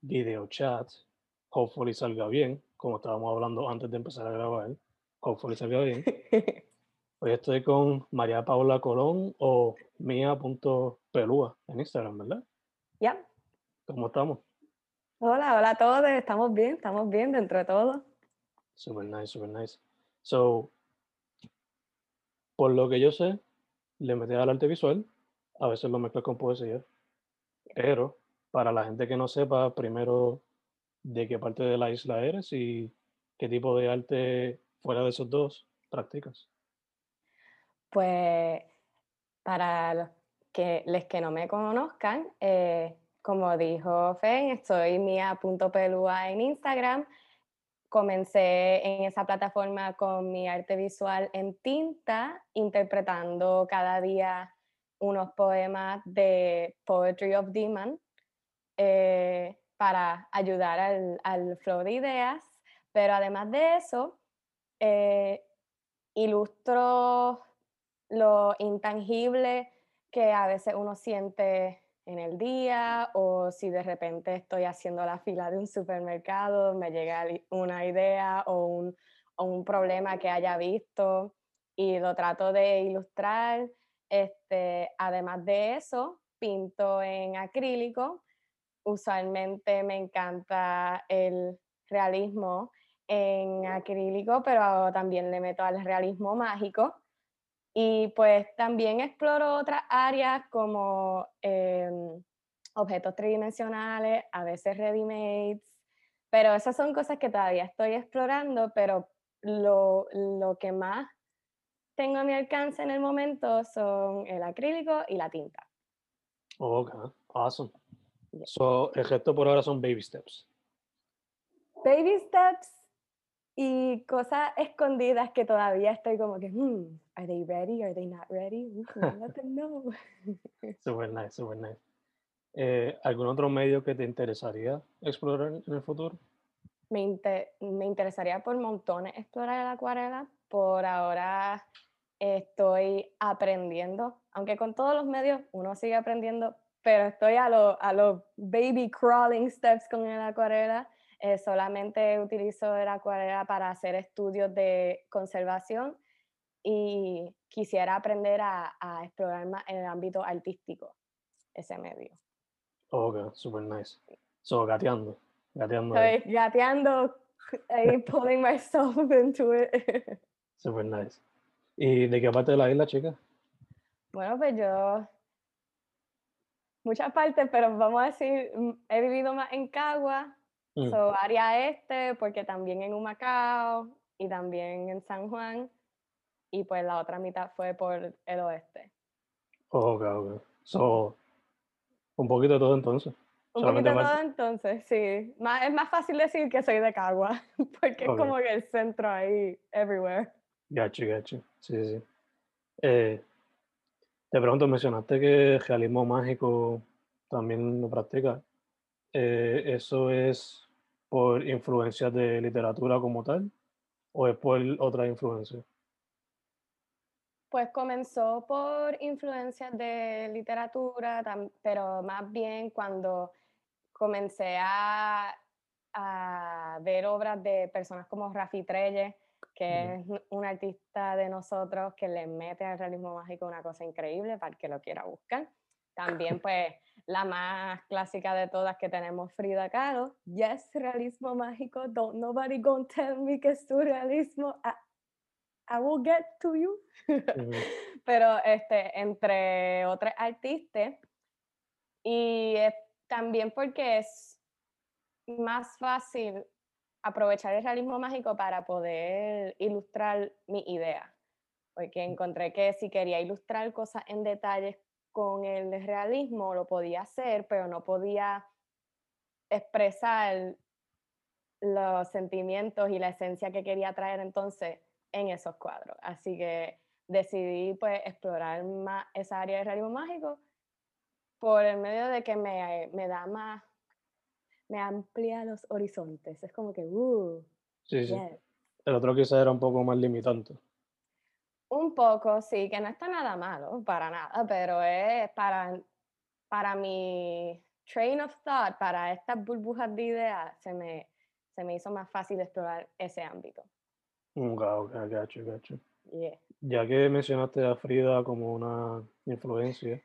video chat. Hopefully salga bien, como estábamos hablando antes de empezar a grabar. Hopefully salga bien. Hoy estoy con María Paula Colón o mía.pelúa en Instagram, ¿verdad? Ya. ¿Cómo estamos? Hola, hola a todos. Estamos bien, estamos bien dentro de todo. Super nice, super nice. So, por lo que yo sé, le metí al arte visual. A veces lo mezclo con poesía. Pero, para la gente que no sepa, primero, de qué parte de la isla eres y qué tipo de arte fuera de esos dos practicas. Pues, para los que, les que no me conozcan, eh, como dijo Fen, estoy mía.pelúa en Instagram. Comencé en esa plataforma con mi arte visual en tinta, interpretando cada día unos poemas de Poetry of Demon eh, para ayudar al, al, flow de ideas. Pero además de eso, eh, ilustro lo intangible que a veces uno siente en el día o si de repente estoy haciendo la fila de un supermercado, me llega una idea o un, o un problema que haya visto y lo trato de ilustrar. Este, además de eso, pinto en acrílico. Usualmente me encanta el realismo en acrílico, pero también le meto al realismo mágico. Y pues también exploro otras áreas como eh, objetos tridimensionales, a veces ready-mades, pero esas son cosas que todavía estoy explorando, pero lo, lo, que más tengo a mi alcance en el momento son el acrílico y la tinta. Ok, awesome. Yeah. So, el resto por ahora son baby steps. Baby steps y cosas escondidas que todavía estoy como que, hmm, are they ready? Are they not ready? Let them know. super nice, super nice. Eh, ¿Algún otro medio que te interesaría explorar en el futuro? Me, inter me interesaría por montones explorar la acuarela. Por ahora estoy aprendiendo, aunque con todos los medios uno sigue aprendiendo, pero estoy a los a lo baby crawling steps con el acuarela. Eh, solamente utilizo el acuarela para hacer estudios de conservación y quisiera aprender a, a, explorar más en el ámbito artístico ese medio. Ok, super nice. So, gateando, gateando. Estoy gateando, ahí pulling myself into it. super nice. ¿Y de qué parte de la isla, chica? Bueno, pues yo muchas partes, pero vamos a decir, he vivido más en Cagua, mm. so, área este, porque también en Humacao y también en San Juan, y pues la otra mitad fue por el oeste. ok, ok. So, un poquito de todo entonces. Un poquito de todo entonces, sí. Más, es más fácil decir que soy de Cagua, porque okay. es como que el centro ahí, everywhere. Gacho, gacho. Sí, sí. Eh, te pregunto, mencionaste que realismo mágico también lo practicas. eh, ¿eso es por influencias de literatura como tal o es por otra influencia? Pues comenzó por influencias de literatura, pero más bien cuando comencé a, ver obras de personas como Rafi Trelle, que es un artista de nosotros que le mete al realismo mágico una cosa increíble para el que lo quiera buscar. También, pues, la más clásica de todas que tenemos, Frida Kahlo. Yes, realismo mágico. Don't nobody gonna tell me que es surrealismo. I, I will get to you. Pero, este, entre otros artistas, y también porque es más fácil aprovechar el realismo mágico para poder ilustrar mi idea. Porque encontré que si quería ilustrar cosas en detalles con el realismo lo podía hacer, pero no podía expresar los sentimientos y la esencia que quería traer entonces en esos cuadros. Así que decidí pues explorar más esa área de realismo mágico por el medio de que me, me da más, me amplía los horizontes. Es como que, uh. Sí, sí. El otro quizá era un poco más limitante. Un poco, sí, que no está nada malo, para nada, pero es para, para mi train of thought, para estas burbujas de ideas, se me, se me hizo más fácil explorar ese ámbito. Ok, gacho, gacho. Ya que mencionaste a Frida como una influencia,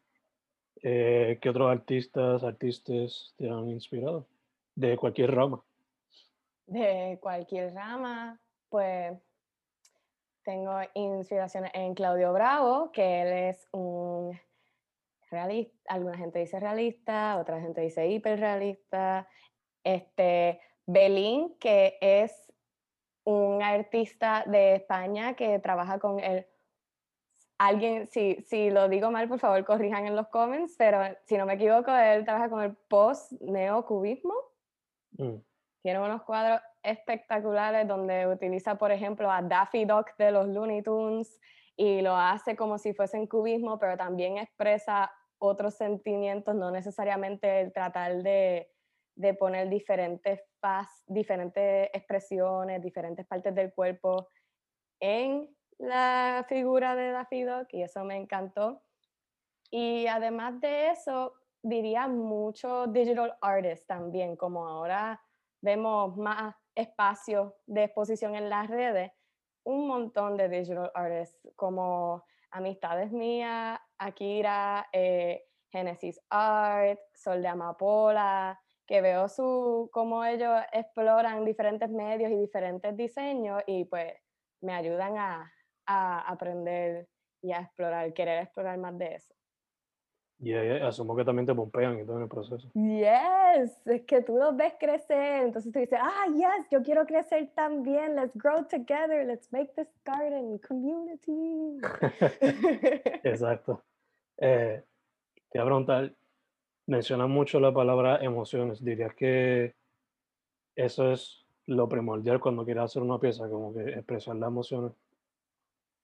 eh, ¿qué otros artistas, artistas te han inspirado? De cualquier rama. De cualquier rama, pues tengo inspiraciones en Claudio Bravo, que él es un realista, alguna gente dice realista, otra gente dice hiperrealista. Este, Belín, que es un artista de España que trabaja con el alguien, si, si lo digo mal, por favor, corrijan en los comments, pero si no me equivoco, él trabaja con el post-neocubismo. Mm. Tiene unos cuadros espectaculares donde utiliza, por ejemplo, a Daffy Duck de los Looney Tunes y lo hace como si fuese en cubismo, pero también expresa otros sentimientos, no necesariamente el tratar de, de poner diferentes, faz, diferentes expresiones, diferentes partes del cuerpo en la figura de Daffy Duck y eso me encantó. Y además de eso, diría mucho digital artists también, como ahora vemos más espacio de exposición en las redes, un montón de digital artists como Amistades Mías, Akira, eh, Genesis Art, Sol de Amapola, que veo su, cómo ellos exploran diferentes medios y diferentes diseños y pues me ayudan a, a aprender y a explorar, querer explorar más de eso. Y asumo que también te pompean y todo en el proceso. Yes, es que tú los ves crecer, entonces tú dices, ah, yes, yo quiero crecer también, let's grow together, let's make this garden community. Exacto. Eh, te voy a preguntar, mencionas mucho la palabra emociones, dirías que eso es lo primordial cuando quieres hacer una pieza, como que expresar las emociones.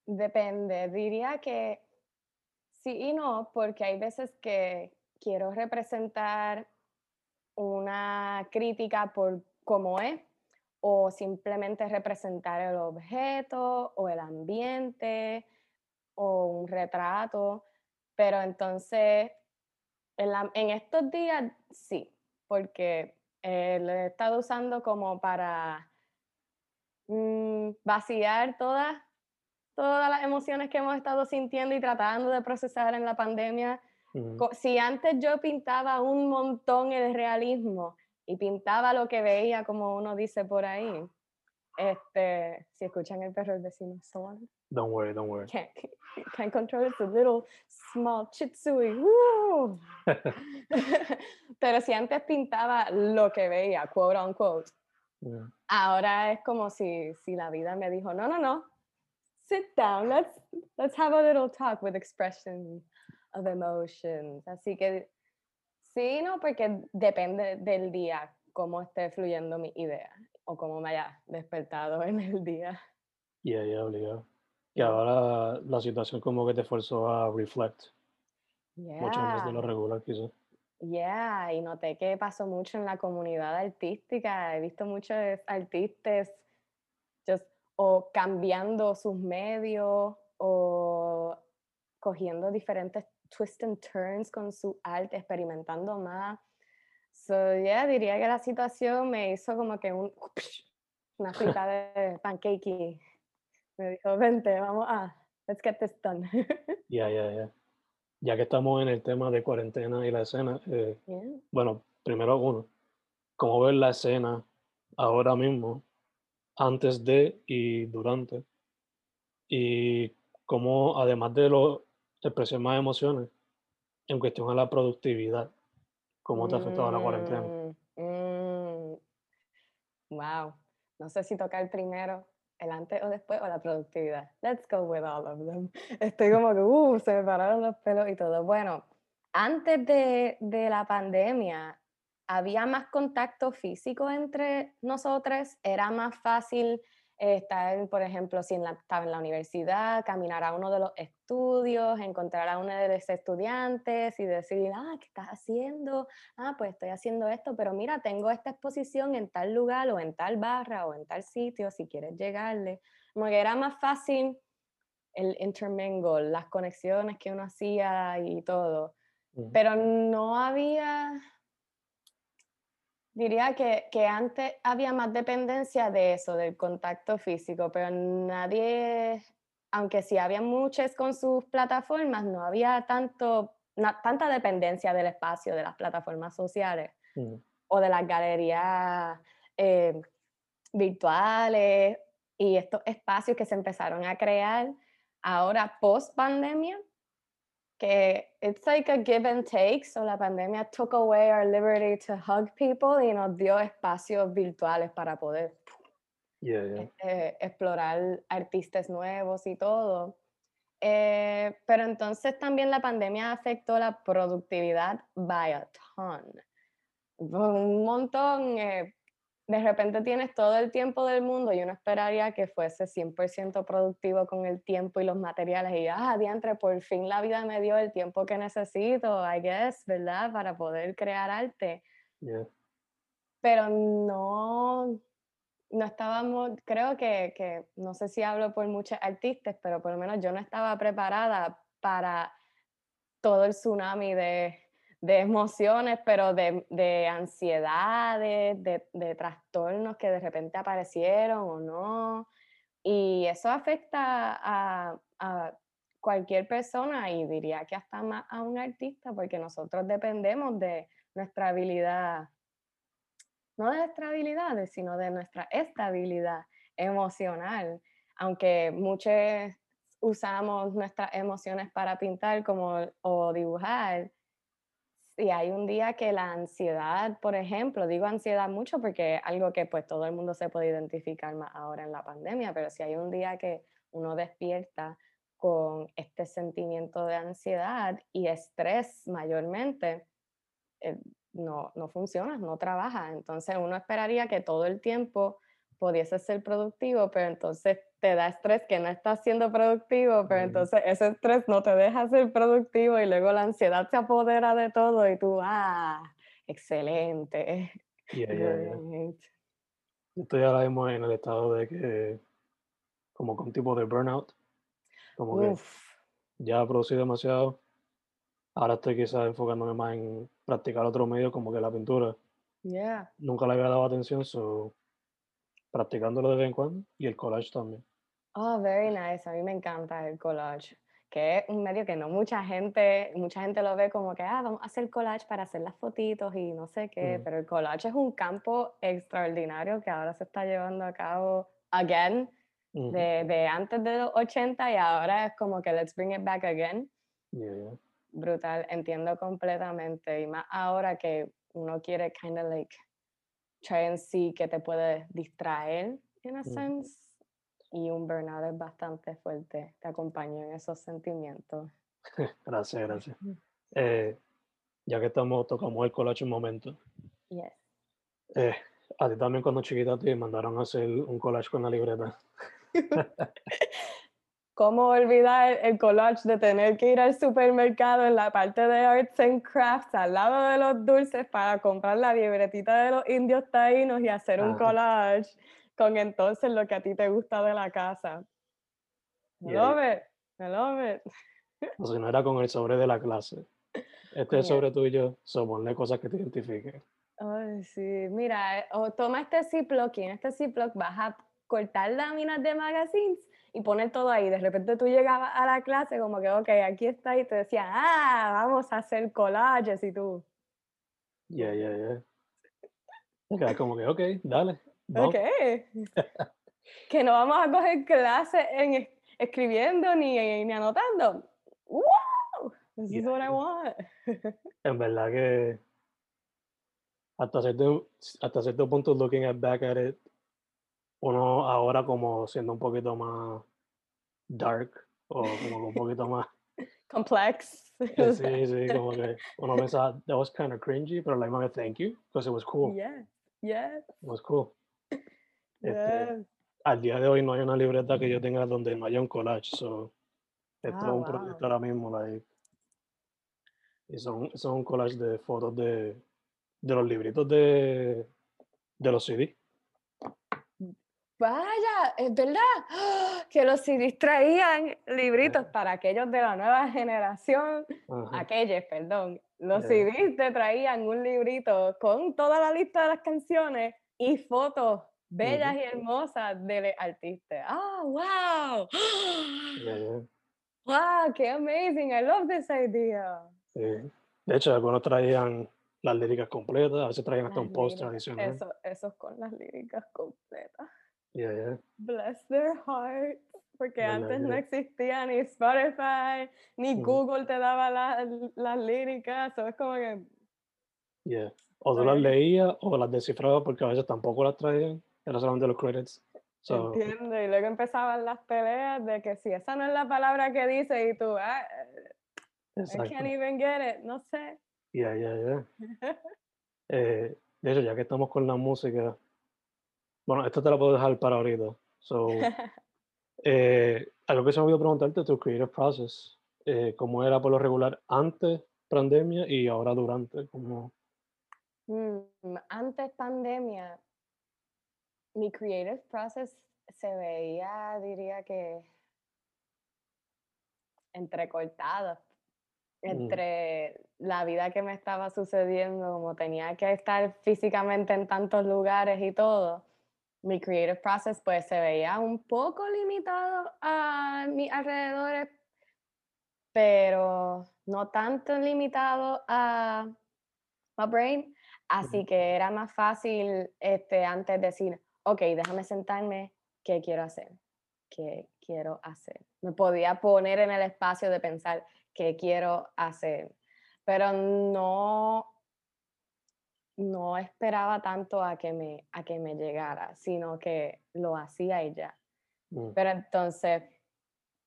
Depende, diría que Y no, porque hay veces que quiero representar una crítica por cómo es, o simplemente representar el objeto o el ambiente o un retrato, pero entonces en, estos días sí, porque eh, lo he estado usando como para mm, vaciar todas todas las emociones que hemos estado sintiendo y tratando de procesar en la pandemia. Si antes yo pintaba un montón el realismo y pintaba lo que veía, como uno dice por ahí, este, si escuchan el perro del vecino, on. Don't worry, don't worry. Can't, can't control it, it's a little small chitsui. Pero si antes pintaba lo que veía, quote unquote, ahora es como si, si la vida me dijo, no, no, no, sit down, let's, let's have a little talk with expression of emotions. Así que sí, no, porque depende del día, cómo esté fluyendo mi idea o cómo me haya despertado en el día. Y ahí obligado. Y ahora la situación como que te forzó a reflect. Mucho más de lo regular quizás. Yeah, y noté que pasó mucho en la comunidad artística. He visto muchos artistas o cambiando sus medios o cogiendo diferentes twists and turns con su arte, experimentando más. So, yeah, diría que la situación me hizo como que un, una frita de pancake. Me dijo, vente, vamos a, let's get this done. Ya, ya, ya. Ya que estamos en el tema de cuarentena y la escena, eh, bueno, primero uno, ¿cómo ves la escena ahora mismo, antes de y durante? Y cómo, además de lo, expresar más emociones, en cuestión a la productividad, ¿cómo te ha afectado la cuarentena? Mm, wow, mm. no sé si tocar primero el antes o después o la productividad. Let's go with all of them. Estoy como que, uh, se me pararon los pelos y todo. Bueno, antes de, de la pandemia había más contacto físico entre nosotros, era más fácil estar, por ejemplo, si estaba en la universidad, caminar a uno de los estudios, encontrar a uno de los estudiantes y decir, ah, ¿qué estás haciendo? Ah, pues estoy haciendo esto, pero mira, tengo esta exposición en tal lugar o en tal barra o en tal sitio, si quieres llegarle. Como que era más fácil el intermingle, las conexiones que uno hacía y todo. Pero no había Diría que, que, antes había más dependencia de eso, del contacto físico, pero nadie, aunque sí había muchos con sus plataformas, no había tanto, tanta dependencia del espacio de las plataformas sociales mm. o de las galerías eh, virtuales y estos espacios que se empezaron a crear ahora post pandemia que it's like a give and take, so la pandemia took away our liberty to hug people y nos dio espacios virtuales para poder este, explorar artistas nuevos y todo. Eh, pero entonces también la pandemia afectó la productividad by a ton. Un montón, eh, de repente tienes todo el tiempo del mundo y uno esperaría que fuese 100% productivo con el tiempo y los materiales y ah, diantre, por fin la vida me dio el tiempo que necesito, I guess, ¿verdad? Para poder crear arte. Pero no, no estábamos, creo que, que, no sé si hablo por muchos artistas, pero por lo menos yo no estaba preparada para todo el tsunami de de emociones, pero de, de ansiedades, de, de, trastornos que de repente aparecieron o no. Y eso afecta a, a, cualquier persona y diría que hasta más a un artista, porque nosotros dependemos de nuestra habilidad, no de nuestra habilidad, sino de nuestra estabilidad emocional. Aunque muchos usamos nuestras emociones para pintar como, o dibujar, y hay un día que la ansiedad, por ejemplo, digo ansiedad mucho porque es algo que pues todo el mundo se puede identificar más ahora en la pandemia, pero si hay un día que uno despierta con este sentimiento de ansiedad y estrés mayormente, eh, no, no funciona, no trabaja. Entonces uno esperaría que todo el tiempo pudiese ser productivo, pero entonces te da estrés que no estás siendo productivo, pero entonces ese estrés no te deja ser productivo y luego la ansiedad se apodera de todo y tú, ah, excelente. Yeah, yeah, Estoy ahora mismo en el estado de que, como con tipo de burnout, como que ya producí demasiado. Ahora estoy quizás enfocándome más en practicar otro medio como que la pintura. Yeah. Nunca le había dado atención, so practicándolo de vez en cuando y el collage también. Oh, very nice. A mí me encanta el collage, que es un medio que no mucha gente, mucha gente lo ve como que, ah, vamos a hacer collage para hacer las fotitos y no sé qué, mm. pero el collage es un campo extraordinario que ahora se está llevando a cabo again, de, de, antes de los 80 y ahora es como que let's bring it back again. Brutal, entiendo completamente y más ahora que uno quiere kind of like try and see que te puede distraer, in a sense. Y un burnout es bastante fuerte. Te acompaño en esos sentimientos. gracias, gracias. Eh, ya que estamos, tocamos el collage un momento. Yes. Eh, a ti también cuando chiquita te mandaron a hacer un collage con la libreta. ¿Cómo olvidar el collage de tener que ir al supermercado en la parte de arts and crafts al lado de los dulces para comprar la libretita de los indios taínos y hacer un collage con entonces lo que a ti te gusta de la casa? Me love it, me love it. O sea, no era con el sobre de la clase. Este es sobre tuyo, so ponle cosas que te identifiquen. Ay, sí, mira, o toma este Ziploc y en este Ziploc vas a cortar láminas de magazines y poner todo ahí. De repente tú llegabas a la clase como que, ok, aquí está y te decía, ah, vamos a hacer collages y tú. Yeah, yeah, yeah. como que, ok, dale. Ok. que no vamos a coger clases en escribiendo ni, ni anotando. ¡Wow! This is what I want. en verdad que hasta cierto, hasta cierto punto, looking at back at it, uno ahora como siendo un poquito más dark o como un poquito más complex. Eh, sí, sí, como que uno pensaba, that was kind of cringy, pero like, man, thank you, because it was cool. Yeah, yeah. It was cool. Este, al día de hoy no hay una libreta que yo tenga donde no haya un collage, so esto es ah, un proyecto ahora mismo, like, y son, son un collage de fotos de, de los libritos de, de los CD. Vaya, es verdad. Que los CDs traían libritos para aquellos de la nueva generación, aquellos, perdón. Los CDs te traían un librito con toda la lista de las canciones y fotos bellas y hermosas del artista. ¡Ah, wow! ¡Wow, qué amazing! I love this idea. Sí. De hecho, algunos traían las líricas completas, a veces traían hasta un post tradicional. Eso, esos con las líricas completas. Yeah, yeah. Bless their hearts. Porque antes no existía ni Spotify, ni mm. Google te daba las líricas. So es como que. Yeah. O tú las leías o las descifrabas porque a veces tampoco las traían. Era solamente los credits. So, Entiendo. Y luego empezaban las peleas de que si esa no es la palabra que dice y tú, ah, I can't even get it. No sé. Yeah, yeah, yeah. eh, de hecho, ya que estamos con la música, bueno, esto te lo puedo dejar para ahorita. So, eh, algo que se me olvidó preguntarte, tu creative process, eh, ¿cómo era por lo regular antes pandemia y ahora durante? ¿Cómo? Mm, antes pandemia, mi creative process se veía, diría que, entrecortado mm. entre la vida que me estaba sucediendo, como tenía que estar físicamente en tantos lugares y todo, mi creative process pues se veía un poco limitado a mis alrededores, pero no tanto limitado a mi brain, así que era más fácil este, antes decir, ok, déjame sentarme, ¿qué quiero hacer? ¿Qué quiero hacer? Me podía poner en el espacio de pensar, ¿qué quiero hacer? Pero no no esperaba tanto a que me, a que me llegara, sino que lo hacía ya. Mm. Pero entonces,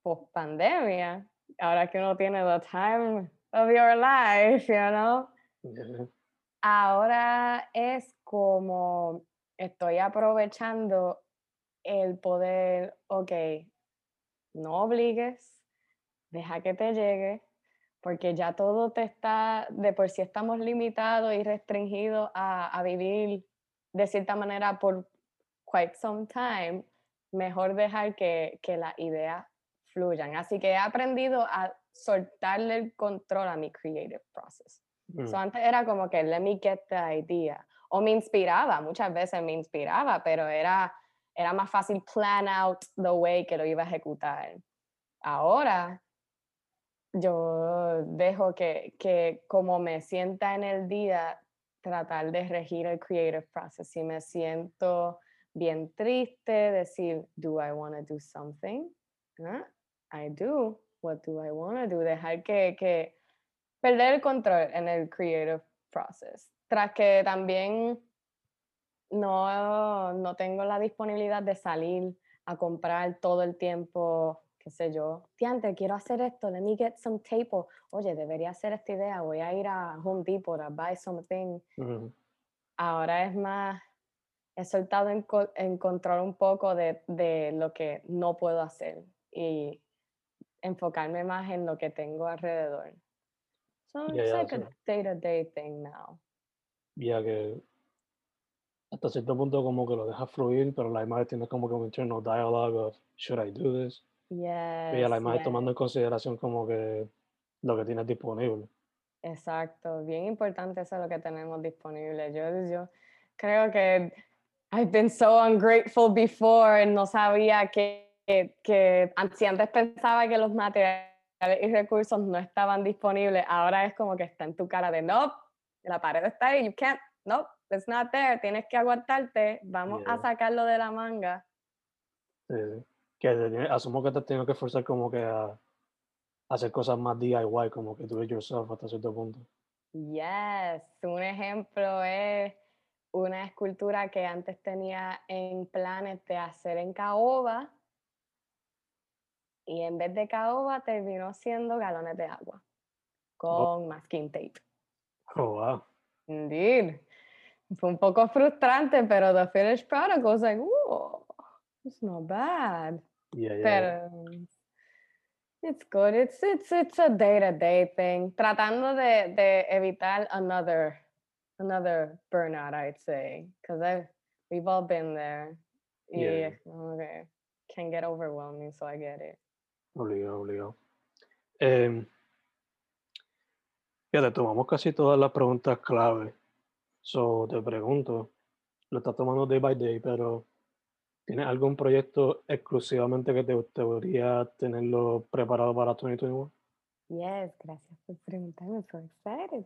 post pandemia, ahora que uno tiene the time of your life, you know, ahora es como estoy aprovechando el poder, ok, no obligues, deja que te llegue, porque ya todo te está, de por sí estamos limitados y restringidos a, vivir de cierta manera por quite some time, mejor dejar que, que las ideas fluyan. Así que he aprendido a soltarle el control a mi creative process. Mm. antes era como que let me get the idea. O me inspiraba, muchas veces me inspiraba, pero era, era más fácil plan out the way que lo iba a ejecutar. Ahora yo dejo que, que como me sienta en el día, tratar de regir el creative process. Si me siento bien triste, decir, do I want to do something? ¿Ah? I do. What do I want to do? Dejar que, que perder el control en el creative process. Tras que también no, no tengo la disponibilidad de salir a comprar todo el tiempo qué sé yo, Tiante, quiero hacer esto, let me get some tape, oye, debería hacer esta idea, voy a ir a Home Depot a buy something. Ahora es más, he soltado en, control un poco de, de, lo que no puedo hacer y enfocarme más en lo que tengo alrededor. So it's like a day-to-day thing now. Ya que hasta cierto punto como que lo dejas fluir, pero la imagen tiene como que un internal dialogue of should I do this? Yes, y la imagen tomando en consideración como que lo que tienes disponible. Exacto, bien importante eso es lo que tenemos disponible. Yo, yo creo que I've been so ungrateful before, no sabía que, que, si antes pensaba que los materiales y recursos no estaban disponibles, ahora es como que está en tu cara de no, la pared está ahí, you can't, no, it's not there, tienes que aguantarte, vamos a sacarlo de la manga. Sí, que asumo que te tengo que forzar como que a hacer cosas más DIY, como que do it yourself hasta cierto punto. Yes, un ejemplo es una escultura que antes tenía en planes de hacer en caoba y en vez de caoba terminó siendo galones de agua oh. con masking tape. Oh, wow. Indeed. Fue un poco frustrante, pero the finished product was like, oh, it's not bad. Yeah, yeah, pero It's good. It's it's it's a day to day thing. Tratando de, de evitar another another burnout, I'd say, because we've all been there. Yeah. Okay. Can get overwhelming, so I get it. Obligado, obligado. Eh, fíjate, tomamos casi todas las preguntas clave. So te pregunto, lo estás tomando day by day, pero ¿Tienes algún proyecto exclusivamente que te gustaría tenerlo preparado para 2021? Yes, gracias por preguntarme, so excited.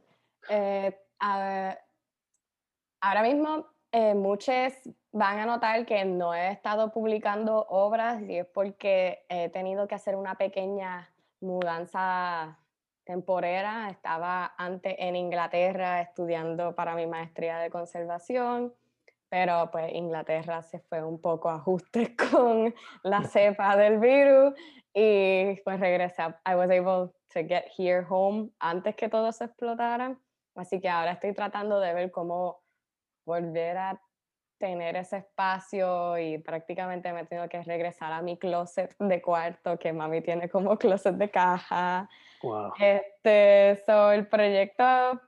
Eh, ahora mismo eh, muchos van a notar que no he estado publicando obras y es porque he tenido que hacer una pequeña mudanza temporera. Estaba antes en Inglaterra estudiando para mi maestría de conservación pero pues Inglaterra se fue un poco a ajustes con la cepa del virus y pues regresé. I was able to get here home antes que todo se explotara, así que ahora estoy tratando de ver cómo volver a tener ese espacio y prácticamente me tengo que regresar a mi closet de cuarto que mami tiene como closet de caja. Wow. Este, so el proyecto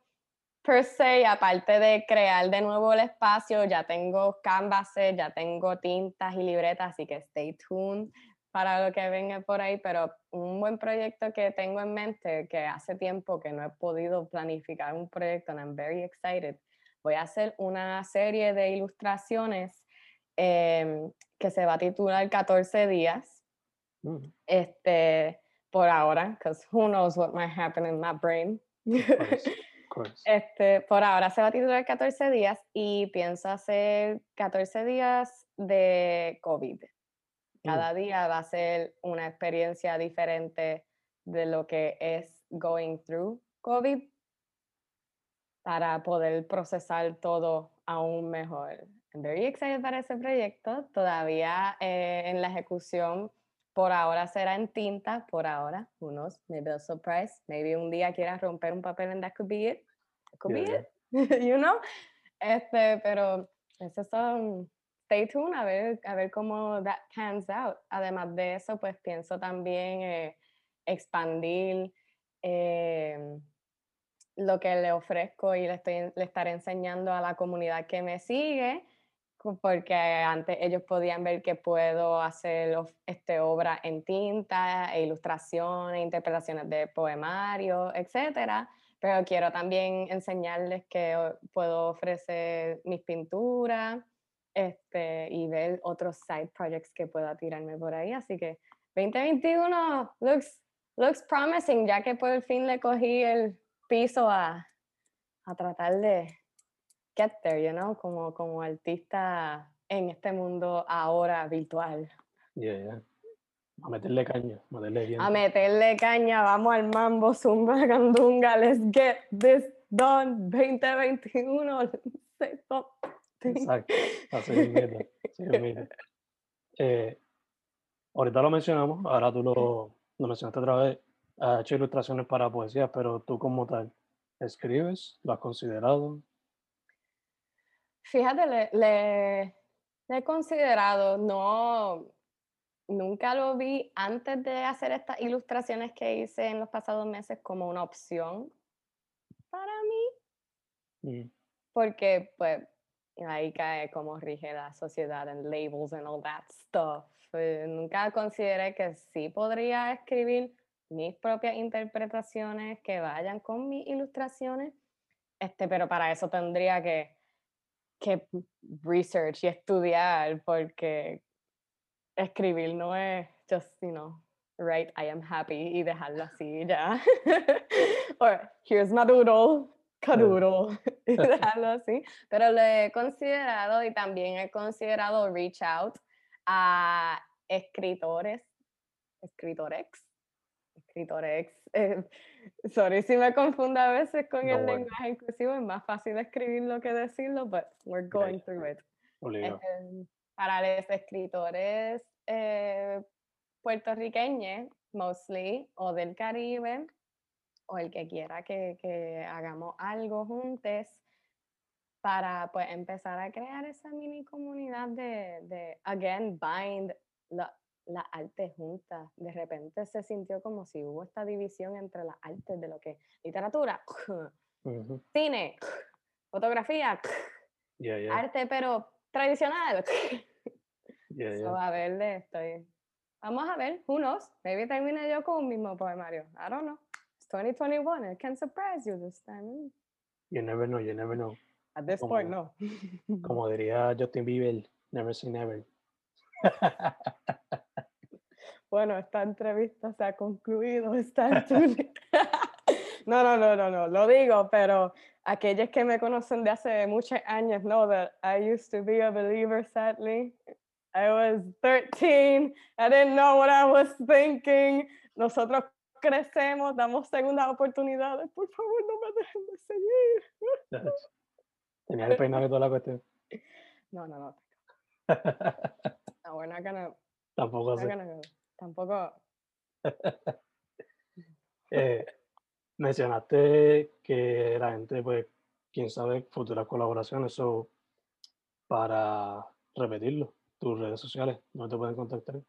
per se, aparte de crear de nuevo el espacio, ya tengo canvases, ya tengo tintas y libretas, así que stay tuned para lo que venga por ahí, pero un buen proyecto que tengo en mente, que hace tiempo que no he podido planificar un proyecto, and I'm very excited. Voy a hacer una serie de ilustraciones em, que se va a titular 14 días. Mm. Este, por ahora, because who knows what might happen in my brain. Este, por ahora se va a titular 14 días y pienso hacer 14 días de COVID. Cada mm. día va a ser una experiencia diferente de lo que es going through COVID para poder procesar todo aún mejor. I'm very excited para ese proyecto. Todavía eh, en la ejecución por ahora será en tinta, por ahora, unos, maybe a surprise, maybe un día quieras romper un papel and that could be it, could be it, you know, este, pero eso son, stay tuned a ver, a ver cómo that pans out. Además de eso, pues pienso también eh, expandir em, lo que le ofrezco y le, estoy, le estaré enseñando a la comunidad que me sigue porque antes ellos podían ver que puedo hacer este, obra en tinta, e ilustraciones, interpretaciones de poemarios, etc. Pero quiero también enseñarles que puedo ofrecer mis pinturas este, y ver otros side projects que pueda tirarme por ahí. Así que 2021 looks, looks promising, ya que por fin le cogí el piso a, a tratar de get there, you know, como, como artista en este mundo ahora virtual. Yeah, yeah. A meterle caña, a meterle bien. A meterle caña, vamos al mambo, zumba, candunga, let's get this done, 2021, Exacto, así es eh, ahorita lo mencionamos, ahora tú lo, lo mencionaste otra vez, has hecho ilustraciones para poesía, pero tú como tal, ¿escribes? ¿Lo has considerado? Fíjate, le, he considerado, no, nunca lo vi antes de hacer estas ilustraciones que hice en los pasados meses como una opción para mí. Mm. Porque, pues, ahí cae como rige la sociedad en labels and all that stuff. Eh, nunca consideré que sí podría escribir mis propias interpretaciones que vayan con mis ilustraciones, este, pero para eso tendría que, que research y estudiar porque escribir no es just, you know, write I am happy y dejarlo así ya. Or here's my doodle, cadoodle, y dejarlo así. Pero lo he considerado y también he considerado reach out a escritores, escritores, escritores. Eh, sorry si me confundo a veces con el lenguaje inclusivo, es más fácil escribirlo que decirlo, but we're going through it. Para los escritores eh, puertorriqueños, mostly, o del Caribe, o el que quiera que, que hagamos algo juntos para pues empezar a crear esa mini comunidad de, de again, bind la, la arte juntas. De repente se sintió como si hubo esta división entre las artes de lo que literatura, cine, fotografía, arte pero tradicional. a ver, estoy. Vamos a ver, who knows? Maybe termine yo con un mismo poemario. I don't know. It's 2021. It can surprise you this time. You never know, you never know. At this point, no. como diría Justin Bieber, never say never. bueno, esta entrevista se ha concluido. Está no, no, no, no, no, lo digo, pero aquellos que me conocen de hace muchos años know that I used to be a believer, sadly. I was 13. I didn't know what I was thinking. Nosotros crecemos, damos segundas oportunidades. Por favor, no me dejen de seguir. Tenía el peinado y toda la cuestión. No, no, no. No, we're not gonna. Tampoco. Tampoco. eh, mencionaste que la gente, pues, quién sabe, futuras colaboraciones, o para repetirlo, tus redes sociales, ¿no te pueden contactar?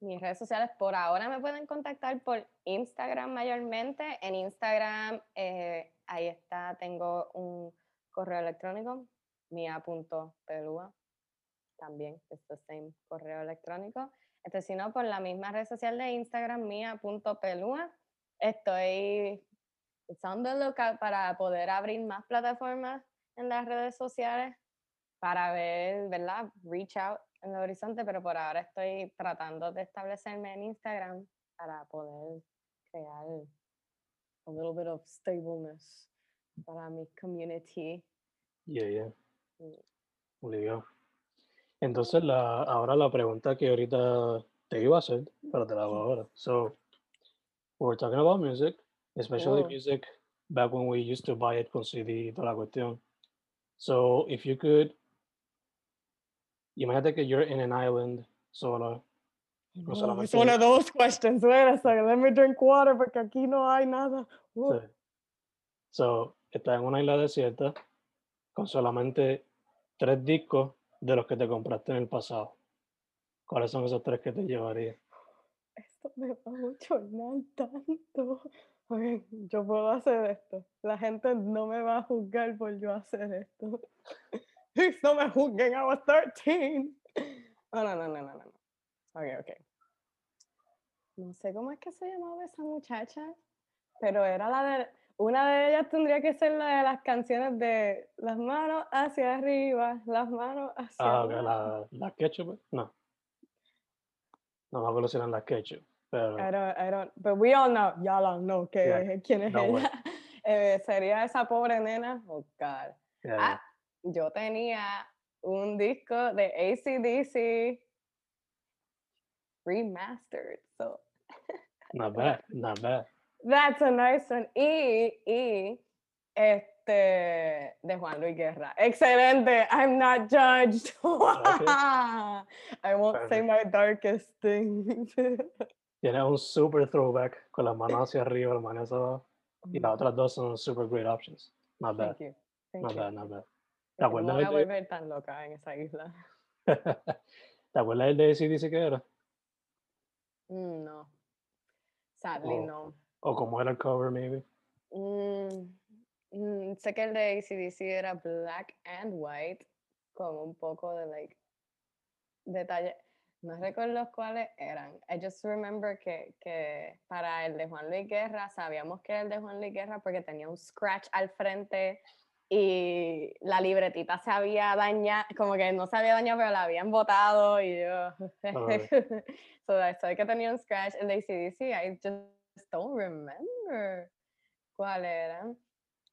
Mis redes sociales por ahora me pueden contactar por Instagram mayormente. En Instagram, eh, ahí está, tengo un correo electrónico, mia.pelua, también es el same correo electrónico. Este, si no, por la misma red social de Instagram, mia.pelua. Estoy it's on the lookout para poder abrir más plataformas en las redes sociales para ver, ¿verdad? Reach out en el horizonte, pero por ahora estoy tratando de establecerme en Instagram para poder crear a little bit of stableness para mi community. Yeah, yeah. Mm. Entonces, la, ahora la pregunta que ahorita te iba a hacer, pero te la hago ahora. So, we're talking about music, especially oh. music back when we used to buy it con CD y toda la cuestión. So, if you could Imagínate que you're in an island solo. No oh, it's one of those questions. Wait a second, let me drink water porque aquí no hay nada. Sí. So, estás en una isla desierta con solamente tres discos de los que te compraste en el pasado. ¿Cuáles son esos tres que te llevaría? Esto me va a bochornar tanto. Okay, yo puedo hacer esto. La gente no me va a juzgar por yo hacer esto. no me juzguen, I was 13. No, no, no, no, no, no. Ok, ok. No sé cómo es que se llamaba esa muchacha, pero era la de. Una de ellas tendría que ser la de las canciones de las manos hacia arriba, las manos hacia Ah, okay, la, la ketchup, no. No me acuerdo si eran las ketchup, pero. I don't, I don't, but we all know, y'all all know que, yeah. quién es ella. Eh, sería esa pobre nena, oh God. Yeah, ah, yo tenía un disco de ACDC remastered. So. Not bad, not bad. That's a nice one. Y, y este de Juan Luis Guerra. Excelente. I'm not judged. I won't say my darkest things. Tiene un super throwback con las manos hacia arriba, las manos abajo. Y las otras dos son super great options. Not bad. Thank you. Thank not bad, not bad. ¿Te acuerdas? No voy a volver tan loca en esa isla. ¿Te acuerdas del de dice que era? Mm, no. Sadly, no. O como era el cover, maybe. Mm, mm, sé que el de ACDC era black and white, con un poco de, like, detalle. No recuerdo cuáles eran. I just remember que, que para el de Juan Luis Guerra, sabíamos que era el de Juan Luis Guerra porque tenía un scratch al frente y la libretita se había dañado, como que no se había dañado, pero la habían botado y yo... so, eso que tenía un scratch. El de ACDC, I just don't remember cuál era.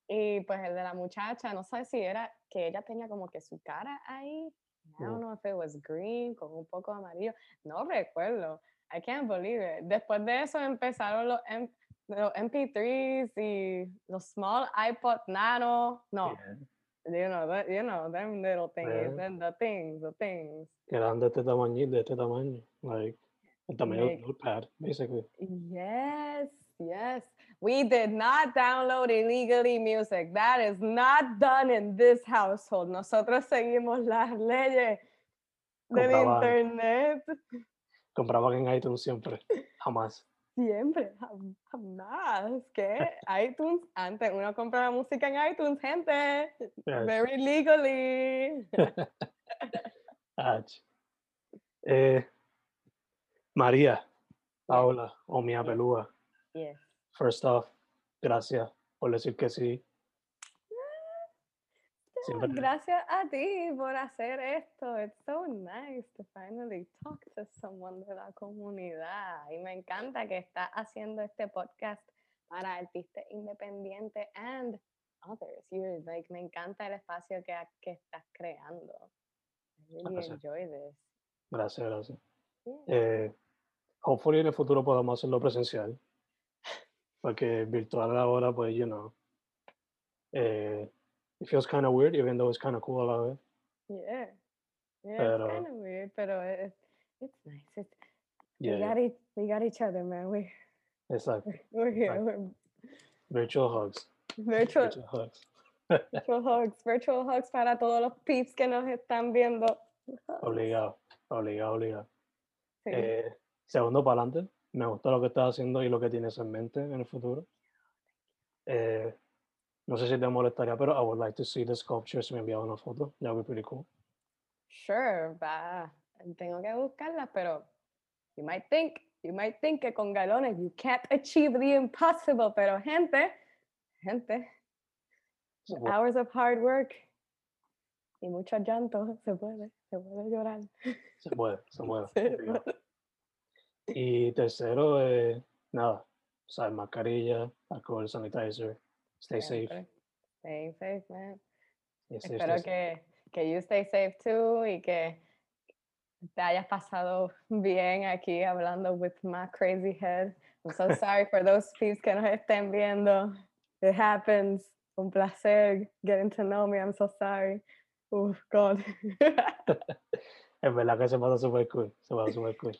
Y pues el de la muchacha, no sé si era que ella tenía como que su cara ahí I don't know if it was green, con un poco amarillo. No recuerdo. I can't believe it. Después de eso empezaron los, los MP3s y los small iPod Nano. No. You know, that, you know, them little things, yeah. and the things, the things. eran de este tamaño, de este tamaño. Like, del notepad, basically. Yes, yes. We did not download illegally music. That is not done in this household. Nosotros seguimos las leyes del internet. Compraban en iTunes siempre, jamás. Siempre, jamás. ¿Qué? iTunes, antes uno compraba música en iTunes, gente. Very legally. eh, María, Paula, o Mia Pelúa. Yes. First off, gracias por decir que sí. Gracias a ti por hacer esto. It's so nice to finally talk to someone de la comunidad. Y me encanta que estás haciendo este podcast para artistas independientes and others. You're like, me encanta el espacio que, que estás creando. I really gracias. enjoy this. Gracias, gracias. Eh, hopefully en el futuro podamos hacerlo presencial. Porque virtual ahora, pues, you know, eh, it feels kind of weird, even though it's kind of cool a la vez. Yeah. Yeah, pero, it's kind of weird, pero it, it's nice. Yeah. We, got each, we got each other, man. We, exactly. We're here. We're, virtual hugs. Virtual, virtual hugs. virtual hugs. Virtual hugs para todos los peeps que nos están viendo. Obligado, obligado, obligado. Sí. Eh, segundo para adelante me gusta lo que estás haciendo y lo que tienes en mente en el futuro. Eh, no sé si te molestaría, pero I would like to see the sculpture. Si me envías una foto, that would be pretty cool. Sure, va. Tengo que buscarla, pero you might think, you might think que con galones you can't achieve the impossible, pero gente, gente, hours of hard work y mucho llanto, se puede, se puede llorar. Se puede, se puede. Y tercero, eh, nada, usar mascarilla, alcohol, sanitizer, stay safe. Stay safe, man. Espero que, que you stay safe too y que te hayas pasado bien aquí hablando with my crazy head. I'm so sorry for those peeps que nos estén viendo. It happens. Un placer getting to know me. I'm so sorry. Oh, God. es verdad que se pasa super cool. Se pasa super cool.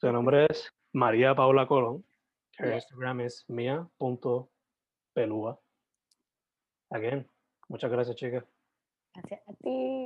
Su nombre es María Paula Colón. Her Instagram es mia.pelúa. Again, muchas gracias, chicas. Gracias a ti.